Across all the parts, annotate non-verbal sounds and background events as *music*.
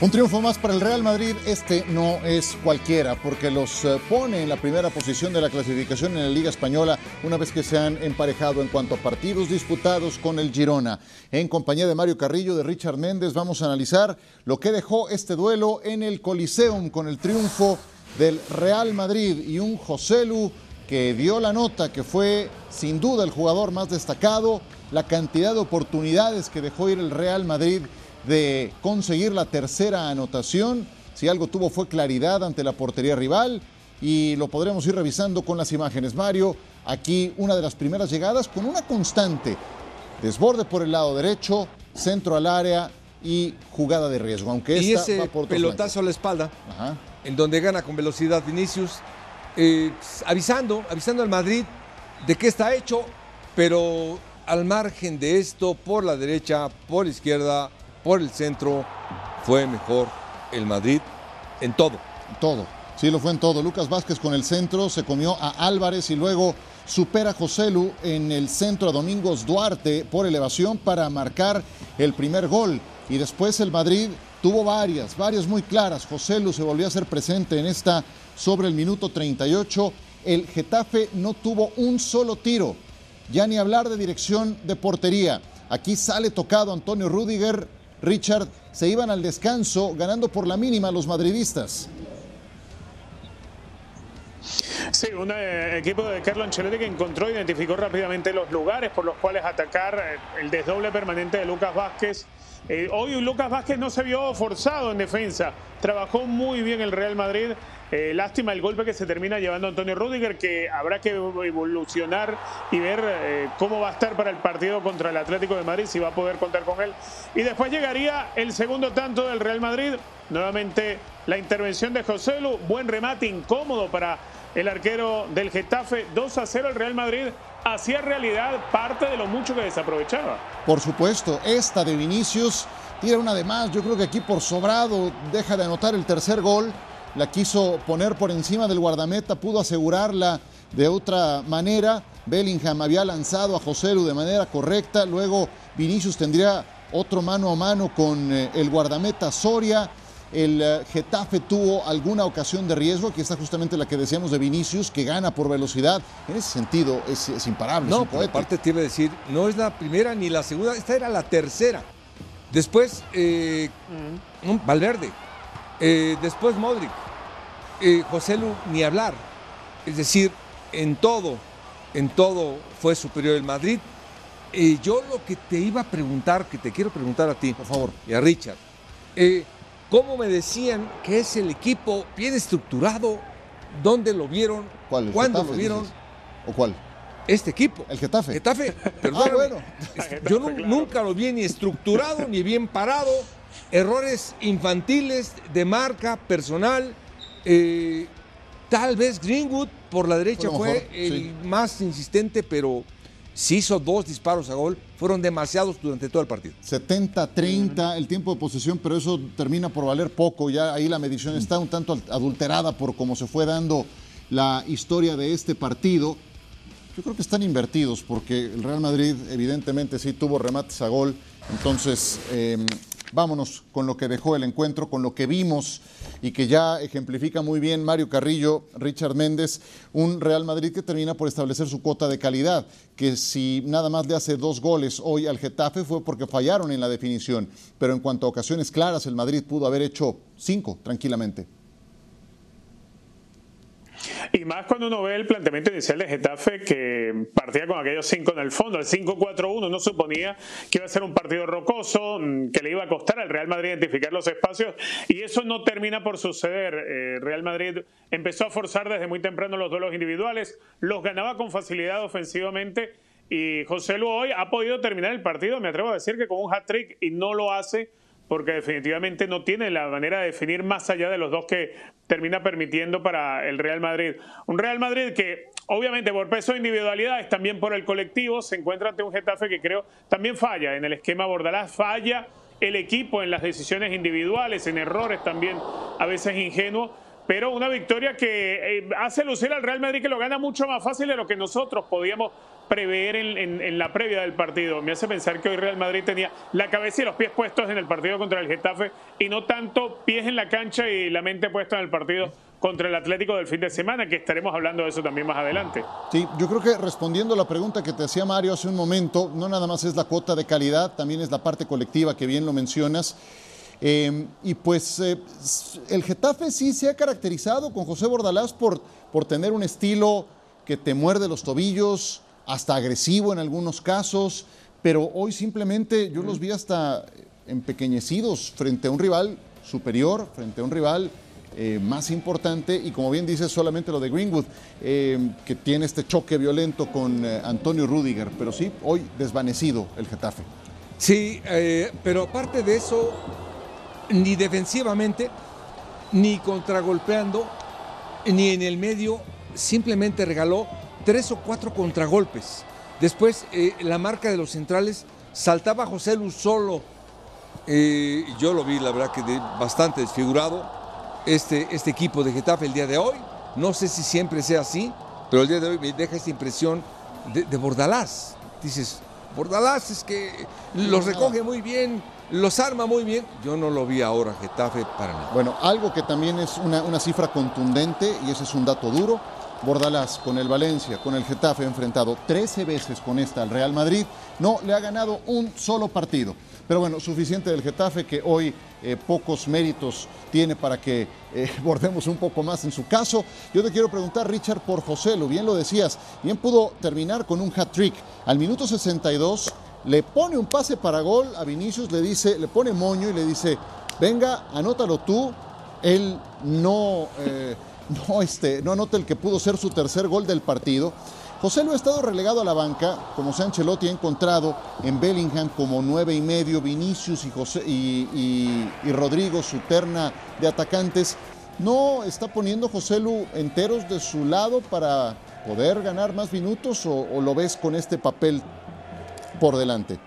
Un triunfo más para el Real Madrid, este no es cualquiera, porque los eh, pone en la primera posición de la clasificación en la Liga Española una vez que se han emparejado en cuanto a partidos disputados con el Girona. En compañía de Mario Carrillo, de Richard Méndez, vamos a analizar lo que dejó este duelo en el Coliseum con el triunfo del Real Madrid y un Joselu que dio la nota, que fue sin duda el jugador más destacado, la cantidad de oportunidades que dejó ir el Real Madrid de conseguir la tercera anotación. Si algo tuvo fue claridad ante la portería rival y lo podremos ir revisando con las imágenes. Mario, aquí una de las primeras llegadas con una constante. Desborde por el lado derecho, centro al área y jugada de riesgo. Aunque y esta ese va por otro pelotazo flanco. a la espalda, Ajá. en donde gana con velocidad Vinicius, eh, avisando, avisando al Madrid de que está hecho, pero al margen de esto, por la derecha, por la izquierda, por el centro, fue mejor el Madrid en todo. Todo. Sí, lo fue en todo. Lucas Vázquez con el centro, se comió a Álvarez y luego supera a Joselu en el centro a Domingos Duarte por elevación para marcar el primer gol. Y después el Madrid tuvo varias, varias muy claras. Joselu se volvió a ser presente en esta sobre el minuto 38. El Getafe no tuvo un solo tiro. Ya ni hablar de dirección de portería. Aquí sale tocado Antonio Rudiger. Richard, se iban al descanso ganando por la mínima los madridistas. Sí, un eh, equipo de Carlo Ancelotti que encontró, identificó rápidamente los lugares por los cuales atacar eh, el desdoble permanente de Lucas Vázquez. Eh, hoy Lucas Vázquez no se vio forzado en defensa, trabajó muy bien el Real Madrid. Eh, lástima el golpe que se termina llevando Antonio Rudiger, que habrá que evolucionar y ver eh, cómo va a estar para el partido contra el Atlético de Madrid, si va a poder contar con él. Y después llegaría el segundo tanto del Real Madrid. Nuevamente la intervención de José Lu, buen remate incómodo para el arquero del Getafe. 2 a 0 el Real Madrid hacía realidad parte de lo mucho que desaprovechaba. Por supuesto, esta de Vinicius tira una de más. Yo creo que aquí por sobrado deja de anotar el tercer gol. La quiso poner por encima del guardameta, pudo asegurarla de otra manera. Bellingham había lanzado a Joselu de manera correcta. Luego Vinicius tendría otro mano a mano con eh, el guardameta Soria. El eh, Getafe tuvo alguna ocasión de riesgo. Aquí está justamente la que decíamos de Vinicius, que gana por velocidad. En ese sentido es, es imparable. es No, poeta. aparte te iba a decir, no es la primera ni la segunda, esta era la tercera. Después, eh, un- Valverde. Eh, después Modric. Eh, José Lu, ni hablar. Es decir, en todo, en todo fue superior el Madrid. Eh, yo lo que te iba a preguntar, que te quiero preguntar a ti, Por favor. y a Richard, eh, ¿cómo me decían que es el equipo bien estructurado? ¿Dónde lo vieron? ¿Cuál? ¿El ¿Cuándo Getafe, lo vieron? dices? ¿O cuál? Este equipo. El Getafe. Getafe, *laughs* Ah, perdóname. bueno. Yo nu- *laughs* nunca lo vi ni estructurado ni bien parado. Errores infantiles de marca, personal. Eh, tal vez Greenwood por la derecha Fue mejor, el sí. más insistente, pero sí hizo dos disparos a gol. Fueron demasiados durante todo el partido. 70-30 el tiempo de posesión, pero eso termina por valer poco. Ya ahí la medición está un tanto adulterada por cómo se fue dando la historia de este partido. Yo creo que están invertidos porque el Real Madrid evidentemente sí tuvo remates a gol. Entonces, eh, vámonos con lo que dejó el encuentro, con lo que vimos y que ya ejemplifica muy bien Mario Carrillo, Richard Méndez, un Real Madrid que termina por establecer su cuota de calidad, que si nada más le hace dos goles hoy al Getafe fue porque fallaron en la definición, pero en cuanto a ocasiones claras, el Madrid pudo haber hecho cinco tranquilamente. Y más cuando uno ve el planteamiento inicial de Getafe que partía con aquellos cinco en el fondo, el 5-4-1, no suponía que iba a ser un partido rocoso, mm, que le iba a costar al Real Madrid identificar los espacios y eso no termina por suceder. Eh, Real Madrid empezó a forzar desde muy temprano los duelos individuales, los ganaba con facilidad ofensivamente y José Lu hoy ha podido terminar el partido, me atrevo a decir que con un hat-trick y no lo hace porque definitivamente no tiene la manera de definir más allá de los dos que termina permitiendo para el Real Madrid. Un Real Madrid que obviamente por peso de individualidades, también por el colectivo, se encuentra ante un Getafe que creo también falla en el esquema Bordalás, falla el equipo en las decisiones individuales, en errores también a veces ingenuos pero una victoria que eh, hace lucir al Real Madrid que lo gana mucho más fácil de lo que nosotros podíamos prever en, la previa del partido. Me hace pensar que hoy Real Madrid tenía la cabeza y los pies puestos en el partido contra el Getafe y no tanto pies en la cancha y la mente puesta en el partido contra el Atlético del fin de semana, que estaremos hablando de eso también más adelante. Sí, yo creo que respondiendo a la pregunta que te hacía Mario hace un momento, no nada más es la cuota de calidad, también es la parte colectiva que bien lo mencionas. Eh, y pues eh, el Getafe sí se ha caracterizado con José Bordalás por, por tener un estilo que te muerde los tobillos, hasta agresivo en algunos casos, pero hoy simplemente yo los vi hasta empequeñecidos frente a un rival superior, frente a un rival eh, más importante y como bien dices solamente lo de Greenwood, eh, que tiene este choque violento con eh, Antonio Rudiger, pero sí, hoy desvanecido el Getafe. Sí, pero aparte de eso, ni defensivamente, ni contragolpeando, ni en el medio, simplemente regaló tres o cuatro contragolpes. Después, eh, la marca de los centrales saltaba José Luz solo. Eh, yo lo vi, la verdad, que bastante desfigurado este, este equipo de Getafe el día de hoy. No sé si siempre sea así, pero el día de hoy me deja esta impresión de, de Bordalás. Dices, Bordalás es que los recoge muy bien, los arma muy bien. Yo no lo vi ahora Getafe para nada. Bueno, algo que también es una, una cifra contundente, y ese es un dato duro, Bordalás con el Valencia, con el Getafe enfrentado 13 veces con esta al Real Madrid, no le ha ganado un solo partido. Pero bueno, suficiente del Getafe que hoy eh, pocos méritos tiene para que eh, *laughs* bordemos un poco más en su caso. Yo te quiero preguntar, Richard, por José, lo bien lo decías, bien pudo terminar con un hat-trick. Al minuto 62 le pone un pase para gol a Vinicius, le dice, le pone moño y le dice, venga, anótalo tú. Él no... Eh, no, este, no anota el que pudo ser su tercer gol del partido. José lo ha estado relegado a la banca, como Sanchelotti ha encontrado en Bellingham como nueve y medio, Vinicius y, José, y, Rodrigo, su terna de atacantes. ¿No está poniendo José Lu enteros de su lado para poder ganar más minutos o lo ves con este papel por delante?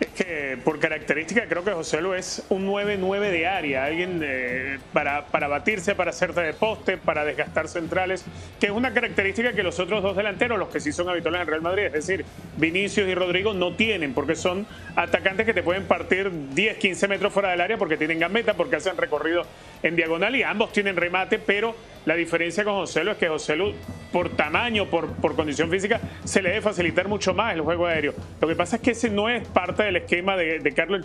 Es que por característica creo que José Lu es un 9-9 de área, alguien eh, para, para batirse, para hacerte de poste, para desgastar centrales, que es una característica que los otros dos delanteros, los que sí son habituales en Real Madrid, es decir, Vinicius y Rodrigo, no tienen, porque son atacantes que te pueden partir 10, 15 metros fuera del área porque tienen gambeta, porque hacen recorrido en diagonal y ambos tienen remate, pero la diferencia con José Lu es que José Lu, por tamaño, por, por condición física, se le debe facilitar mucho más el juego aéreo. Lo que pasa es que ese no es parte del esquema de, de Carlo.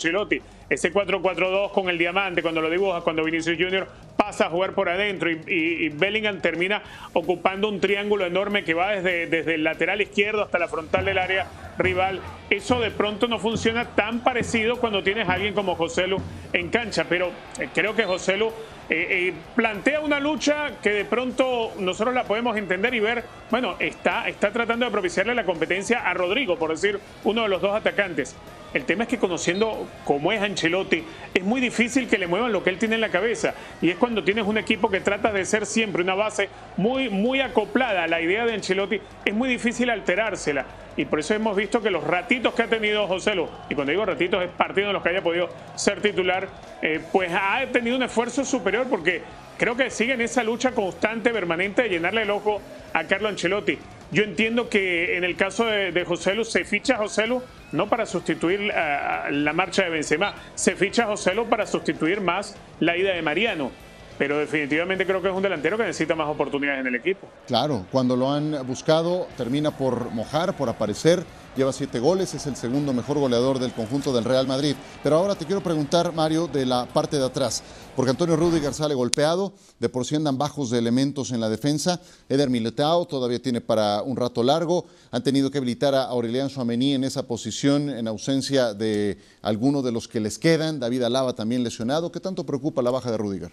Ese 4-4-2 con el diamante, cuando lo dibuja, cuando Vinicius Junior pasa a jugar por adentro y, Bellingham termina ocupando un triángulo enorme que va desde, desde el lateral izquierdo hasta la frontal del área rival. Eso de pronto no funciona tan parecido cuando tienes a alguien como José Lu en cancha, pero eh, creo que José Lu eh, eh, plantea una lucha que de pronto nosotros la podemos entender y ver, bueno, está, está tratando de propiciarle la competencia a Rodrigo, por decir uno de los dos atacantes. El tema es que conociendo cómo es Ancelotti, es muy difícil que le muevan lo que él tiene en la cabeza. Y es cuando tienes un equipo que trata de ser siempre una base muy, muy acoplada a la idea de Ancelotti, es muy difícil alterársela. Y por eso hemos visto que los ratitos que ha tenido José Lu, y cuando digo ratitos es partido en los que haya podido ser titular, eh, pues ha tenido un esfuerzo superior porque creo que sigue en esa lucha constante, permanente de llenarle el ojo a Carlo Ancelotti. Yo entiendo que en el caso de, José Lu se ficha José Lu no para sustituir la, marcha de Benzema, se ficha Lu para sustituir más la ida de Mariano. pero definitivamente creo que es un delantero que necesita más oportunidades en el equipo. Claro, cuando lo han buscado termina por mojar, por aparecer, lleva siete goles, es el segundo mejor goleador del conjunto del Real Madrid. Pero ahora te quiero preguntar, Mario, de la parte de atrás, porque Antonio Rudiger sale golpeado, de por sí andan bajos de elementos en la defensa, Eder Militao todavía tiene para un rato largo, han tenido que habilitar a Aurelian Suamení en esa posición en ausencia de alguno de los que les quedan, David Alaba también lesionado, ¿qué tanto preocupa la baja de Rudiger?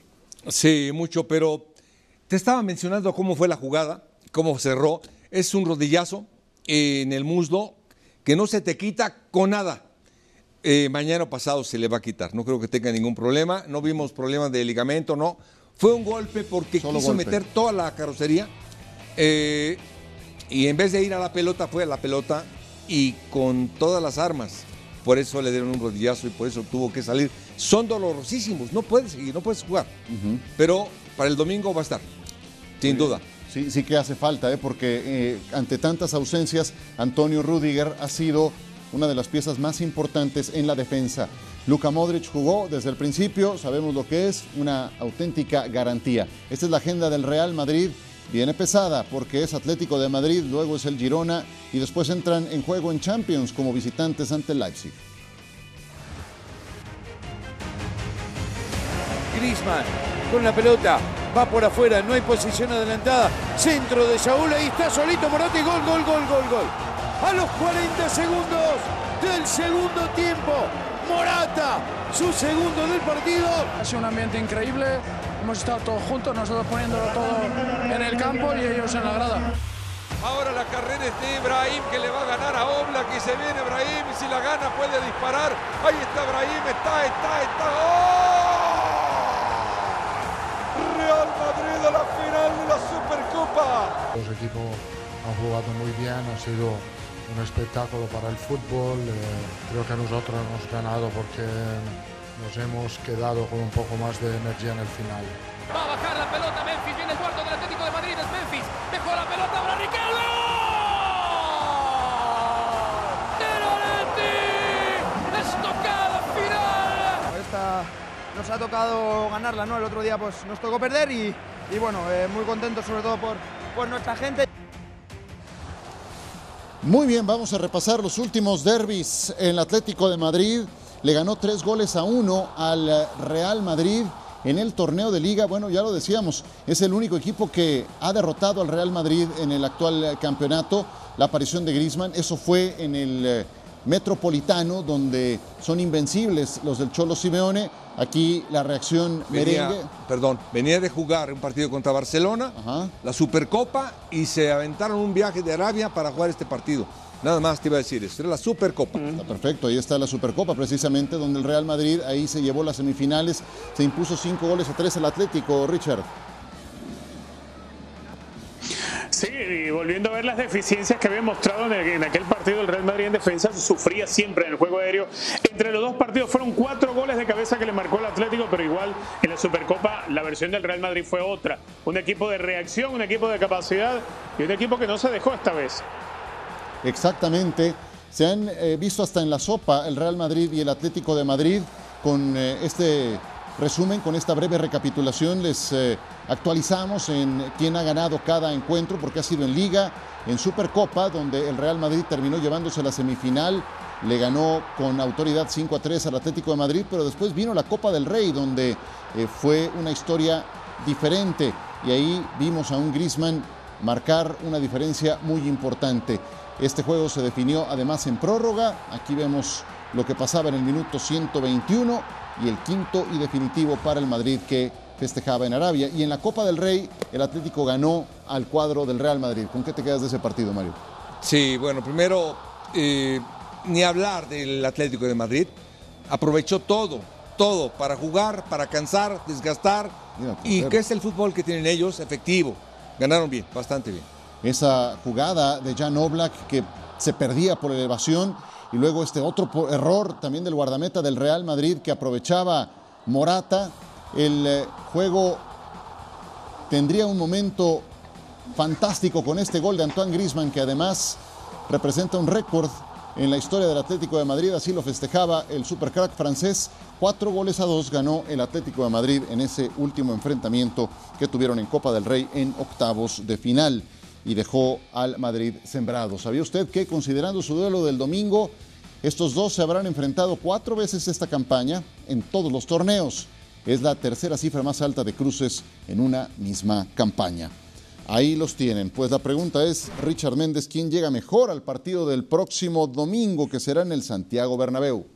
Sí, mucho, pero te estaba mencionando cómo fue la jugada, cómo cerró. Es un rodillazo en el muslo que no se te quita con nada. Eh, mañana pasado se le va a quitar, no creo que tenga ningún problema. No vimos problemas de ligamento, no. Fue un golpe porque quiso meter toda la carrocería eh, y en vez de ir a la pelota, fue a la pelota y con todas las armas. Por eso le dieron un rodillazo y por eso tuvo que salir son dolorosísimos. No puedes seguir, no puedes jugar. Pero para el domingo va a estar, sin duda. Sí, sí que hace falta, ¿eh? porque eh, ante tantas ausencias, Antonio Rudiger ha sido una de las piezas más importantes en la defensa. Luka Modric jugó desde el principio, sabemos lo que es, una auténtica garantía. Esta es la agenda del Real Madrid, viene pesada porque es Atlético de Madrid, luego es el Girona y después entran en juego en Champions como visitantes ante el Leipzig. Griezmann con la pelota. Va por afuera, no hay posición adelantada. Centro de Saúl, ahí está solito Morata y gol, gol, gol, gol, gol. A los 40 segundos del segundo tiempo, Morata, su segundo del partido. Ha sido un ambiente increíble. Hemos estado todos juntos, nosotros poniéndolo todo en el campo y ellos en la grada. Ahora la carrera es de Ibrahim que le va a ganar a Oblak y se viene Ibrahim si la gana puede disparar. Ahí está Ibrahim, está, está, está. ¡Oh! A la final de la Supercopa. Los equipos han jugado muy bien, ha sido un espectáculo para el fútbol. Eh, creo que nosotros hemos ganado porque nos hemos quedado con un poco más de energía en el final. Va a bajar la pelota Memphis, viene el cuarto del Atlético de Madrid, es Memphis, dejó la pelota para Ricardo. ¡Estocada final! Esta nos ha tocado ganarla, ¿no? El otro día pues nos tocó perder y, y bueno, eh, muy contentos sobre todo por, por nuestra gente. Muy bien, vamos a repasar los últimos derbis. El Atlético de Madrid le ganó tres goles a uno al Real Madrid en el torneo de liga. Bueno, ya lo decíamos, es el único equipo que ha derrotado al Real Madrid en el actual campeonato. La aparición de Griezmann, eso fue en el eh, Metropolitano, donde son invencibles los del Cholo Simeone. Aquí la reacción Venía, merengue. perdón, venía de jugar un partido contra Barcelona, Ajá. la Supercopa, y se aventaron un viaje de Arabia para jugar este partido. Nada más te iba a decir eso, era la Supercopa. Está perfecto, ahí está la Supercopa precisamente, donde el Real Madrid ahí se llevó las semifinales, se impuso cinco goles a tres al Atlético, Richard. Sí, y volviendo a ver las deficiencias que había mostrado en, el- en aquel partido el Real Madrid en defensa, sufría siempre en el juego aéreo. Entre los dos partidos fueron cuatro goles de cabeza que le marcó el Atlético, pero igual en la Supercopa la versión del Real Madrid fue otra. Un equipo de reacción, un equipo de capacidad y un equipo que no se dejó esta vez. Exactamente. Se han eh, visto hasta en la sopa el Real Madrid y el Atlético de Madrid. Con eh, este resumen, con esta breve recapitulación, les eh, actualizamos en quién ha ganado cada encuentro, porque ha sido en Liga, en Supercopa, donde el Real Madrid terminó llevándose la semifinal. Le ganó con autoridad 5 a 3 al Atlético de Madrid, pero después vino la Copa del Rey, donde eh, fue una historia diferente. Y ahí vimos a un Griezmann marcar una diferencia muy importante. Este juego se definió además en prórroga. Aquí vemos lo que pasaba en el minuto 121 y el quinto y definitivo para el Madrid que festejaba en Arabia. Y en la Copa del Rey el Atlético ganó al cuadro del Real Madrid. ¿Con qué te quedas de ese partido, Mario? Sí, bueno, primero, eh, ni hablar del Atlético de Madrid. Aprovechó todo, todo para jugar, para cansar, desgastar. Mira, ¿Y qué es el fútbol que tienen ellos? Efectivo. Ganaron bien, bastante bien. Esa jugada de Jan Oblak que se perdía por elevación y luego este otro error también del guardameta del Real Madrid que aprovechaba Morata. El eh, juego tendría un momento fantástico con este gol de Antoine Griezmann que además representa un récord en la historia del Atlético de Madrid. Así lo festejaba el supercrack francés. Cuatro goles a dos ganó el Atlético de Madrid en ese último enfrentamiento que tuvieron en Copa del Rey en octavos de final y dejó al Madrid sembrado. ¿Sabía usted que considerando su duelo del domingo, estos dos se habrán enfrentado cuatro veces esta campaña en todos los torneos? Es la tercera cifra más alta de cruces en una misma campaña. Ahí los tienen. Pues la pregunta es, Richard Méndez, ¿quién llega mejor al partido del próximo domingo que será en el Santiago Bernabéu?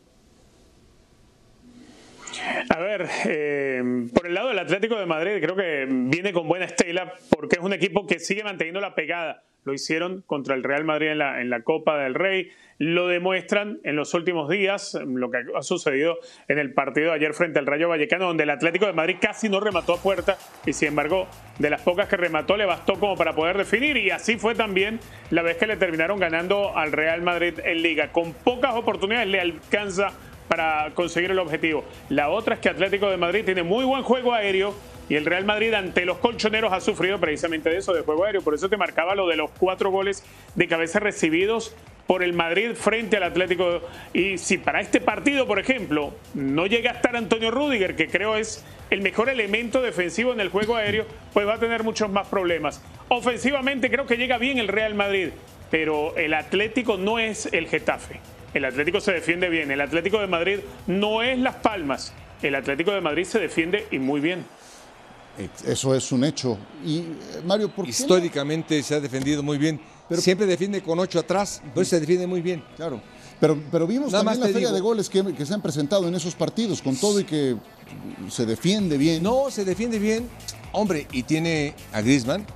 A ver, eh, por el lado del Atlético de Madrid creo que viene con buena estela porque es un equipo que sigue manteniendo la pegada. Lo hicieron contra el Real Madrid en la, en la Copa del Rey, lo demuestran en los últimos días, lo que ha sucedido en el partido de ayer frente al Rayo Vallecano, donde el Atlético de Madrid casi no remató a puerta y sin embargo de las pocas que remató le bastó como para poder definir y así fue también la vez que le terminaron ganando al Real Madrid en liga. Con pocas oportunidades le alcanza para conseguir el objetivo. La otra es que Atlético de Madrid tiene muy buen juego aéreo y el Real Madrid ante los colchoneros ha sufrido precisamente de eso, de juego aéreo. Por eso te marcaba lo de los cuatro goles de cabeza recibidos por el Madrid frente al Atlético. Y si para este partido, por ejemplo, no llega a estar Antonio Rudiger, que creo es el mejor elemento defensivo en el juego aéreo, pues va a tener muchos más problemas. Ofensivamente creo que llega bien el Real Madrid, pero el Atlético no es el Getafe. El Atlético se defiende bien. El Atlético de Madrid no es Las Palmas. El Atlético de Madrid se defiende y muy bien. Eso es un hecho. Y eh, Mario, ¿por qué Históricamente se ha defendido muy bien. Pero, Siempre defiende con ocho atrás, entonces se defiende muy bien. Claro. Pero, pero vimos también la feria de goles que, que, se han presentado en esos partidos, con todo y que se defiende bien. No, se defiende bien. Hombre, y tiene a Griezmann,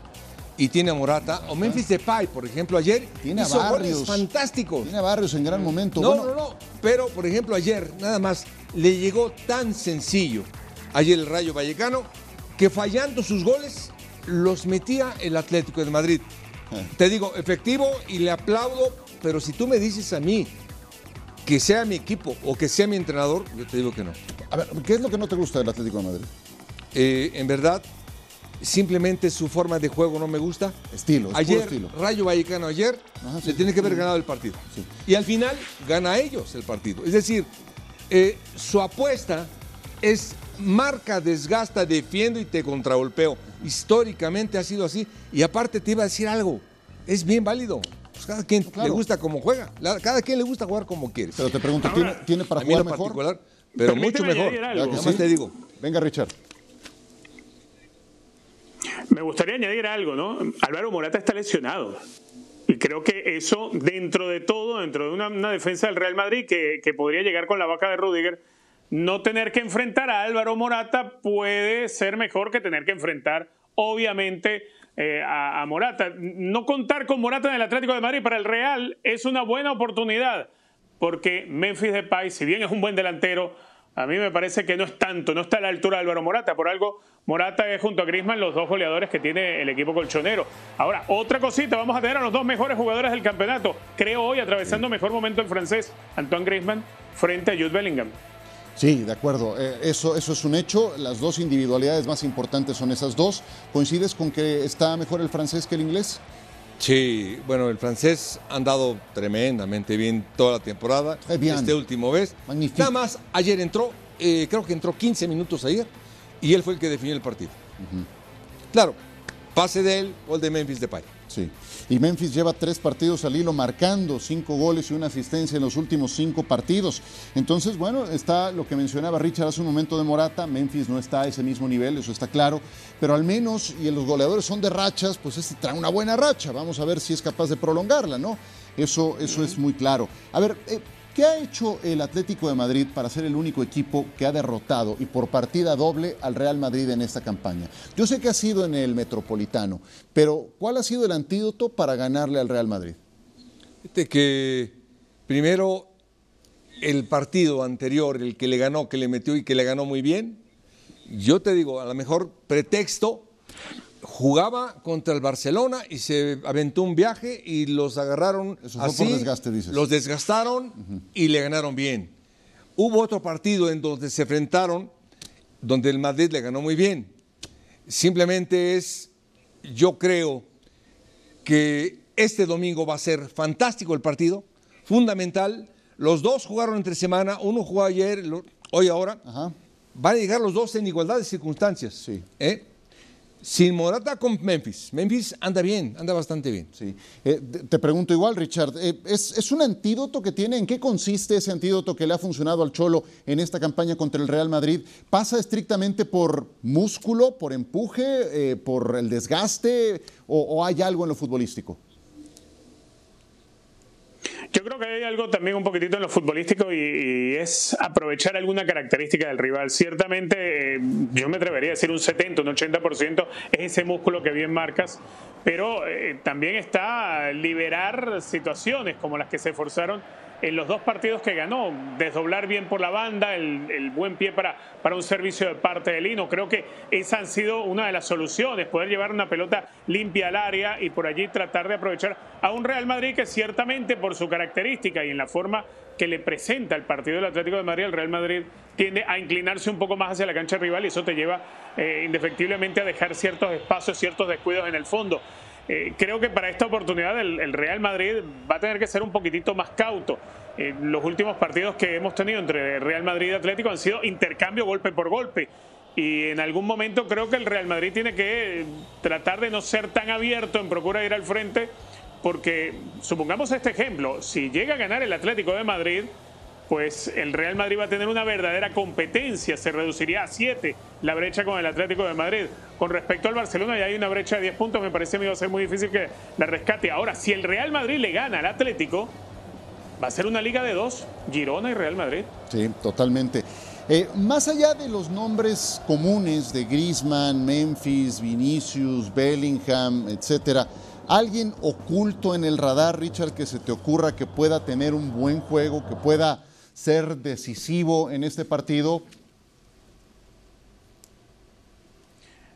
y tiene a Morata, o Memphis Depay, por ejemplo, ayer tiene hizo a Barrios, fantásticos. Tiene a Barrios en gran momento. No, no, no, pero por ejemplo ayer nada más le llegó tan sencillo ayer el Rayo Vallecano que fallando sus goles los metía el Atlético de Madrid. Eh. Te digo, efectivo y le aplaudo, pero si tú me dices a mí que sea mi equipo o que sea mi entrenador, yo te digo que no. A ver, ¿qué es lo que no te gusta del Atlético de Madrid? Eh, en verdad, simplemente su forma de juego no me gusta. Estilo, ayer, estilo. Rayo Vallecano ayer Ajá, sí, le tiene que haber ganado el partido. Sí. Y al final gana a ellos el partido. Es decir, eh, su apuesta es marca, desgasta, defiendo y te contragolpeo. Históricamente ha sido así. Y aparte te iba a decir algo, es bien válido. Pues cada quien claro. le gusta como juega, cada quien le gusta jugar como quiere. Pero te pregunto, ¿tiene, ¿tiene para jugar mejor? Particular, pero mucho mejor. Nada más te digo. Venga, Richard. Me gustaría añadir algo, ¿no? Álvaro Morata está lesionado. Y creo que eso, dentro de todo, dentro de una, defensa del Real Madrid que, que, podría llegar con la vaca de Rudiger, no tener que enfrentar a Álvaro Morata puede ser mejor que tener que enfrentar, obviamente, eh, a, a, Morata. No contar con Morata en el Atlético de Madrid para el Real es una buena oportunidad, porque Memphis Depay, si bien es un buen delantero, a mí me parece que no es tanto, no está a la altura de Álvaro Morata. Por algo, Morata es junto a Griezmann los dos goleadores que tiene el equipo colchonero. Ahora, otra cosita, vamos a tener a los dos mejores jugadores del campeonato. Creo hoy, atravesando mejor momento el francés, Antoine Griezmann, frente a Jude Bellingham. Sí, de acuerdo. Eh, eso, eso es un hecho. Las dos individualidades más importantes son esas dos. ¿Coincides con que está mejor el francés que el inglés? Sí, bueno, el francés ha andado tremendamente bien toda la temporada. Bien. Este último vez. Magnífico. Nada más, ayer entró, eh, creo que entró 15 minutos ayer, y él fue el que definió el partido. Uh -huh. Claro, pase de él, gol de Memphis Depay. Sí. Y Memphis lleva tres partidos al hilo marcando cinco goles y una asistencia en los últimos cinco partidos. Entonces, bueno, está lo que mencionaba Richard hace un momento de Morata. Memphis no está a ese mismo nivel, eso está claro. Pero al menos, y los goleadores son de rachas, pues este trae una buena racha. Vamos a ver si es capaz de prolongarla, ¿no? Eso, eso es muy claro. A ver, eh, ¿Qué ha hecho el Atlético de Madrid para ser el único equipo que ha derrotado y por partida doble al Real Madrid en esta campaña? Yo sé que ha sido en el Metropolitano, pero ¿cuál ha sido el antídoto para ganarle al Real Madrid? Fíjate que primero el partido anterior, el que le ganó, que le metió y que le ganó muy bien, yo te digo, a lo mejor pretexto jugaba contra el Barcelona y se aventó un viaje y los agarraron Eso así, por desgaste, dices. los desgastaron uh -huh. y le ganaron bien. Hubo otro partido en donde se enfrentaron, donde el Madrid le ganó muy bien. Simplemente es, yo creo que este domingo va a ser fantástico el partido, fundamental. Los dos jugaron entre semana, uno jugó ayer, hoy ahora. Van a llegar los dos en igualdad de circunstancias. Sí. ¿eh? Sin Morata con Memphis. Memphis anda bien, anda bastante bien. Sí. Eh, te pregunto igual, Richard, eh, ¿es, un antídoto que tiene? ¿En qué consiste ese antídoto que le ha funcionado al Cholo en esta campaña contra el Real Madrid? ¿Pasa estrictamente por músculo, por empuje, por el desgaste o hay algo en lo futbolístico? Yo creo que hay algo también un poquitito en lo futbolístico y, es aprovechar alguna característica del rival. Ciertamente, eh, yo me atrevería a decir un 70, un 80% es ese músculo que bien marcas, pero eh, también está liberar situaciones como las que se forzaron en los dos partidos que ganó, desdoblar bien por la banda, el, buen pie para, para un servicio de parte de Lino. Creo que esa han sido una de las soluciones, poder llevar una pelota limpia al área y por allí tratar de aprovechar a un Real Madrid que ciertamente por su característica y en la forma que le presenta el partido del Atlético de Madrid, el Real Madrid tiende a inclinarse un poco más hacia la cancha rival y eso te lleva eh, indefectiblemente a dejar ciertos espacios, ciertos descuidos en el fondo. Eh, creo que para esta oportunidad el, Real Madrid va a tener que ser un poquitito más cauto. Eh, los últimos partidos que hemos tenido entre Real Madrid y Atlético han sido intercambio golpe por golpe. Y en algún momento creo que el Real Madrid tiene que tratar de no ser tan abierto en procura de ir al frente, porque supongamos este ejemplo, si llega a ganar el Atlético de Madrid, pues el Real Madrid va a tener una verdadera competencia, se reduciría a 7 la brecha con el Atlético de Madrid. Con respecto al Barcelona ya hay una brecha de 10 puntos, me parece que va a ser muy difícil que la rescate. Ahora, si el Real Madrid le gana al Atlético, va a ser una liga de dos, Girona y Real Madrid. Sí, totalmente. Eh, más allá de los nombres comunes de Griezmann, Memphis, Vinicius, Bellingham, etcétera, ¿alguien oculto en el radar, Richard, que se te ocurra que pueda tener un buen juego, que pueda ser decisivo en este partido?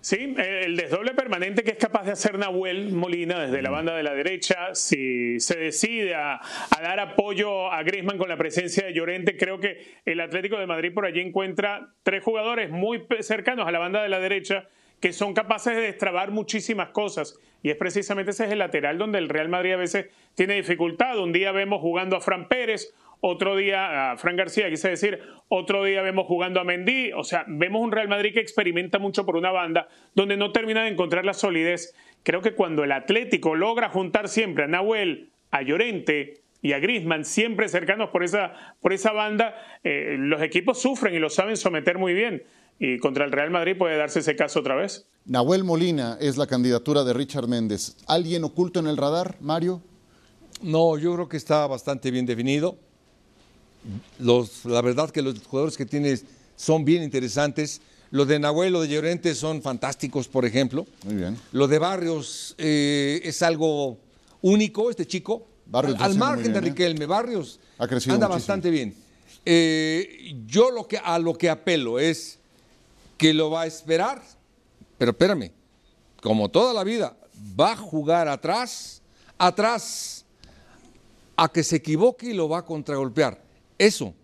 Sí, el desdoble permanente que es capaz de hacer Nahuel Molina desde la banda de la derecha, si se decide a, dar apoyo a Griezmann con la presencia de Llorente, creo que el Atlético de Madrid por allí encuentra tres jugadores muy cercanos a la banda de la derecha que son capaces de destrabar muchísimas cosas. Y es precisamente ese es el lateral donde el Real Madrid a veces tiene dificultad. Un día vemos jugando a Fran Pérez, otro día a Fran García, quise decir, otro día vemos jugando a Mendy, o sea, vemos un Real Madrid que experimenta mucho por una banda, donde no termina de encontrar la solidez. Creo que cuando el Atlético logra juntar siempre a Nahuel, a Llorente y a Grisman, siempre cercanos por esa, por esa banda, eh, los equipos sufren y lo saben someter muy bien. Y contra el Real Madrid puede darse ese caso otra vez. Nahuel Molina es la candidatura de Richard Méndez. ¿Alguien oculto en el radar, Mario? No, yo creo que está bastante bien definido los, la verdad que los jugadores que tienes son bien interesantes. Los de Nahuel, los de Llorente son fantásticos, por ejemplo. Muy bien. Lo de Barrios eh, es algo único, este chico. Barrios al, margen de ¿eh? Riquelme, Barrios ha crecido anda bastante bien. Eh, yo lo que, a lo que apelo es que lo va a esperar, pero espérame, como toda la vida, va a jugar atrás, atrás, a que se equivoque y lo va a contragolpear. Eso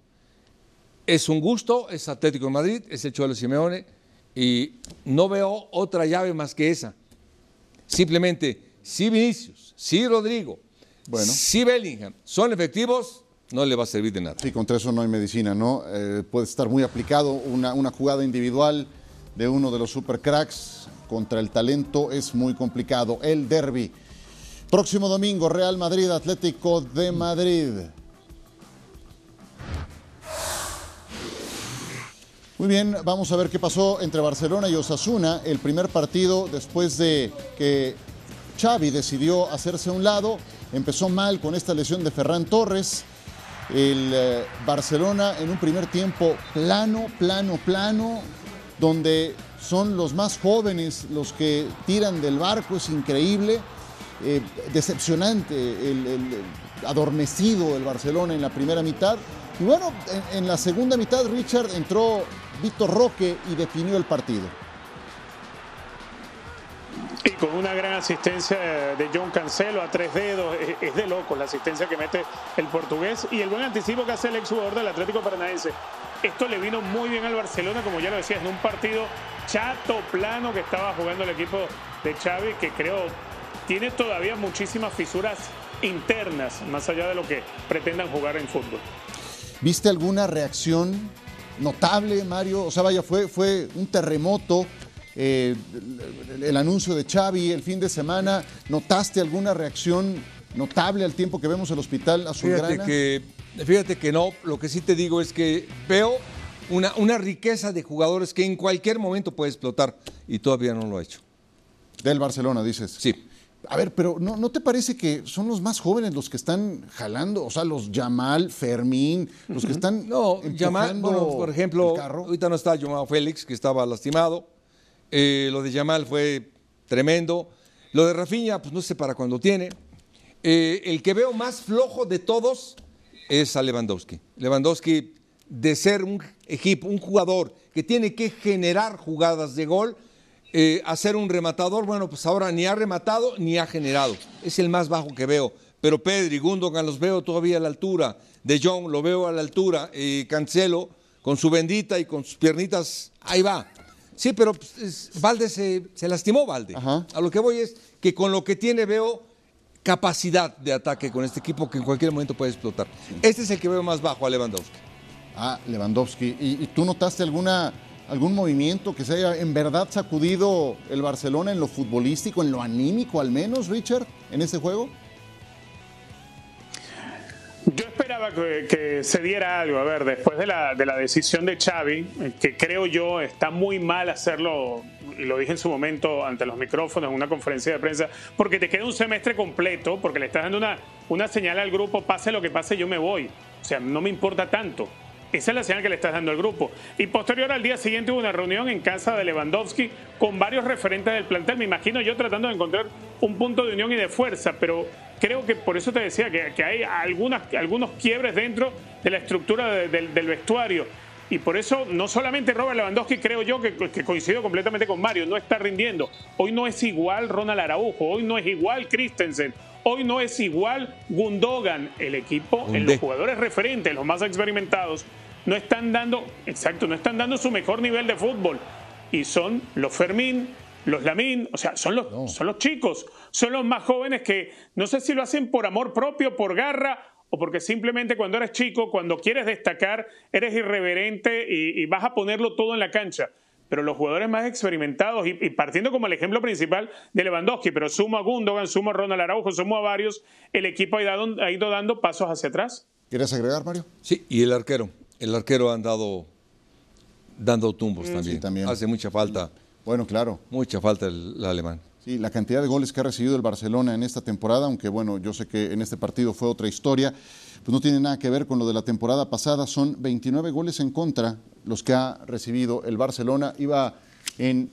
es un gusto, es Atlético de Madrid, es el Cholo Simeone y no veo otra llave más que esa. Simplemente, si Vinicius, si Rodrigo, bueno. si Bellingham son efectivos, no le va a servir de nada. Sí, contra eso no hay medicina, ¿no? Eh, puede estar muy aplicado una, una jugada individual de uno de los supercracks contra el talento es muy complicado. El derby. Próximo domingo, Real Madrid, Atlético de Madrid. Muy bien, vamos a ver qué pasó entre Barcelona y Osasuna, el primer partido después de que Xavi decidió hacerse a un lado, empezó mal con esta lesión de Ferran Torres, el eh, Barcelona en un primer tiempo plano, plano, plano, donde son los más jóvenes los que tiran del barco, es increíble, eh, decepcionante, el, adormecido el Barcelona en la primera mitad. Y bueno, en la segunda mitad Richard entró Víctor Roque y definió el partido. Y con una gran asistencia de John Cancelo a tres dedos, es de loco la asistencia que mete el portugués y el buen anticipo que hace el exjugador del Atlético Paranaense. Esto le vino muy bien al Barcelona, como ya lo decías, en un partido chato, plano que estaba jugando el equipo de Xavi, que creo tiene todavía muchísimas fisuras internas, más allá de lo que pretendan jugar en fútbol. ¿Viste alguna reacción notable, Mario? O sea, vaya, fue, fue un terremoto. eh, el, el anuncio de Xavi el fin de semana. ¿Notaste alguna reacción notable al tiempo que vemos el hospital azulgrana? Fíjate que, fíjate que no, lo que sí te digo es que veo una, una riqueza de jugadores que en cualquier momento puede explotar y todavía no lo ha hecho. Del Barcelona, dices. Sí. A ver, pero ¿no, ¿no te parece que son los más jóvenes los que están jalando? O sea, los Yamal, Fermín, los que están No, Yamal, bueno, por ejemplo, ahorita no está Joao Félix, que estaba lastimado. Eh, lo de Yamal fue tremendo. Lo de Rafinha, pues no sé para cuándo tiene. Eh, el que veo más flojo de todos es a Lewandowski. Lewandowski, de ser un equipo, un jugador que tiene que generar jugadas de gol, eh, a ser un rematador, bueno, pues ahora ni ha rematado ni ha generado. Es el más bajo que veo. Pero Pedri, Gundogan los veo todavía a la altura. De Jong lo veo a la altura. Eh, Cancelo con su bendita y con sus piernitas, ahí va. Sí, pero pues, es- Valde se, se lastimó, Valde. A lo que voy es que con lo que tiene veo capacidad de ataque con este equipo que en cualquier momento puede explotar. Este es el que veo más bajo a Lewandowski. Ah, Lewandowski. ¿Y, y tú notaste alguna, algún movimiento que se haya en verdad sacudido el Barcelona en lo futbolístico, en lo anímico al menos, Richard, en ese juego? Yo esperaba que, se diera algo, a ver, después de la, de la decisión de Xavi, eh, que creo yo está muy mal hacerlo, y lo dije en su momento ante los micrófonos en una conferencia de prensa, porque te queda un semestre completo, porque le estás dando una, una señal al grupo, pase lo que pase, yo me voy. O sea, no me importa tanto. Esa es la señal que le estás dando al grupo. Y posterior al día siguiente hubo una reunión en casa de Lewandowski con varios referentes del plantel. Me imagino yo tratando de encontrar un punto de unión y de fuerza, pero creo que por eso te decía que, hay algunos quiebres dentro de la estructura de- del- del vestuario. Y por eso no solamente Robert Lewandowski, creo yo que, que coincido completamente con Mario, no está rindiendo. Hoy no es igual Ronald Araujo, hoy no es igual Christensen, hoy no es igual Gundogan. El equipo, en los jugadores referentes, los más experimentados, no están dando, exacto, no están dando su mejor nivel de fútbol. Y son los Fermín, los Lamín, o sea, son los, son los chicos, son los más jóvenes que no sé si lo hacen por amor propio, por garra o porque simplemente cuando eres chico, cuando quieres destacar, eres irreverente y, y vas a ponerlo todo en la cancha. Pero los jugadores más experimentados, y, y partiendo como el ejemplo principal de Lewandowski, pero sumo a Gundogan, sumo a Ronald Araujo, sumo a varios, el equipo ha ido, ha ido dando pasos hacia atrás. ¿Quieres agregar, Mario? Sí, y el arquero. El arquero ha andado dando tumbos Mm, también. sí, también. Hace mucha falta. Bueno, claro. Mucha falta el, el alemán. Sí, la cantidad de goles que ha recibido el Barcelona en esta temporada, aunque bueno, yo sé que en este partido fue otra historia, pues no tiene nada que ver con lo de la temporada pasada. Son 29 goles en contra los que ha recibido el Barcelona. Iba en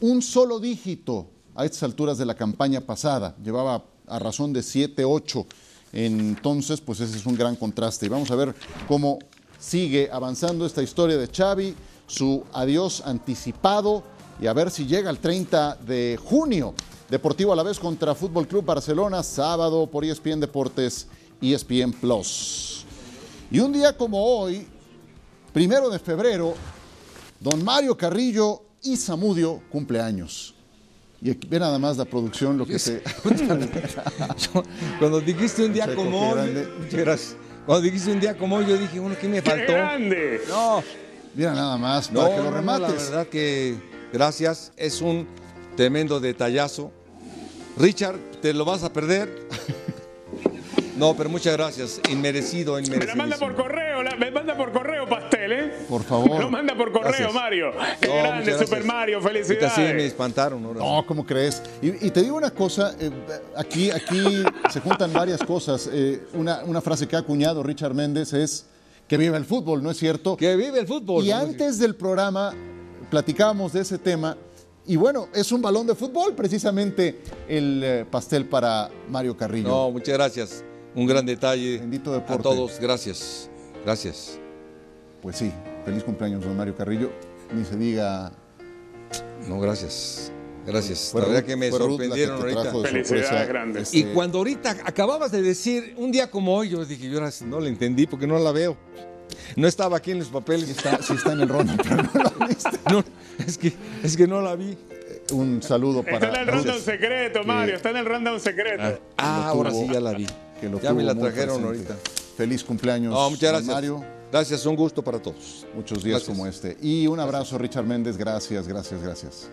un solo dígito a estas alturas de la campaña pasada. Llevaba a razón de 7, 8. Entonces, pues ese es un gran contraste. Y vamos a ver cómo sigue avanzando esta historia de Xavi, su adiós anticipado y a ver si llega el 30 de junio. Deportivo a la vez contra Fútbol Club Barcelona, sábado por ESPN Deportes, ESPN Plus. Y un día como hoy, primero de febrero, don Mario Carrillo y Zamudio cumpleaños. Y aquí ve nada más la producción, lo que se... *laughs* Cuando dijiste un día Checo, como qué hoy, grande. muchas gracias. Cuando dijiste un día como hoy, yo dije, bueno, ¿qué me faltó? grande! No, Mira nada más, no, para que lo no, no, remates. la verdad que gracias, es un tremendo detallazo. Richard, te lo vas a perder. No, pero muchas gracias, inmerecido, Me la inmerecido. manda por correo, la- me manda por correo pastel, ¿eh? Por favor. Lo manda por correo, Gracias. Mario. Qué No, grande, Super. Mario, Ahorita felicidades. sí me espantaron. ahora. No, ¿cómo crees? Y, y te digo una cosa, eh, aquí, aquí se juntan varias cosas. Eh, una, una frase que ha acuñado Richard Méndez es que viva el fútbol, ¿no es cierto? Que vive el fútbol. Y ¿no? antes del programa platicábamos de ese tema. Y bueno, es un balón de fútbol precisamente el eh, pastel para Mario Carrillo. No, muchas gracias. Un gran detalle. Bendito A deporte. todos, gracias. Gracias. Pues sí, feliz cumpleaños, don Mario Carrillo. Ni se diga. No, gracias. Gracias. Fue la verdad Ruth- que me la que sorprendieron te ahorita. Felicidades grandes. este, Y cuando ahorita acababas de decir un día como hoy, yo dije, yo no la entendí porque no la veo. No estaba aquí en los papeles. sí está, sí está en el Ronald, pero no lo viste. *laughs* No, es, que, es que no la vi. Un saludo para. Está en el Reyes, secreto, que- Mario. Está en el rundown secreto. Ah, ahora sí ya la vi. Que lo Ya me la trajeron ahorita. Feliz cumpleaños, No, muchas don gracias. Mario. Gracias, un gusto para todos. Muchos días Gracias. como este. Y un abrazo, Richard Méndez. Gracias, gracias, gracias.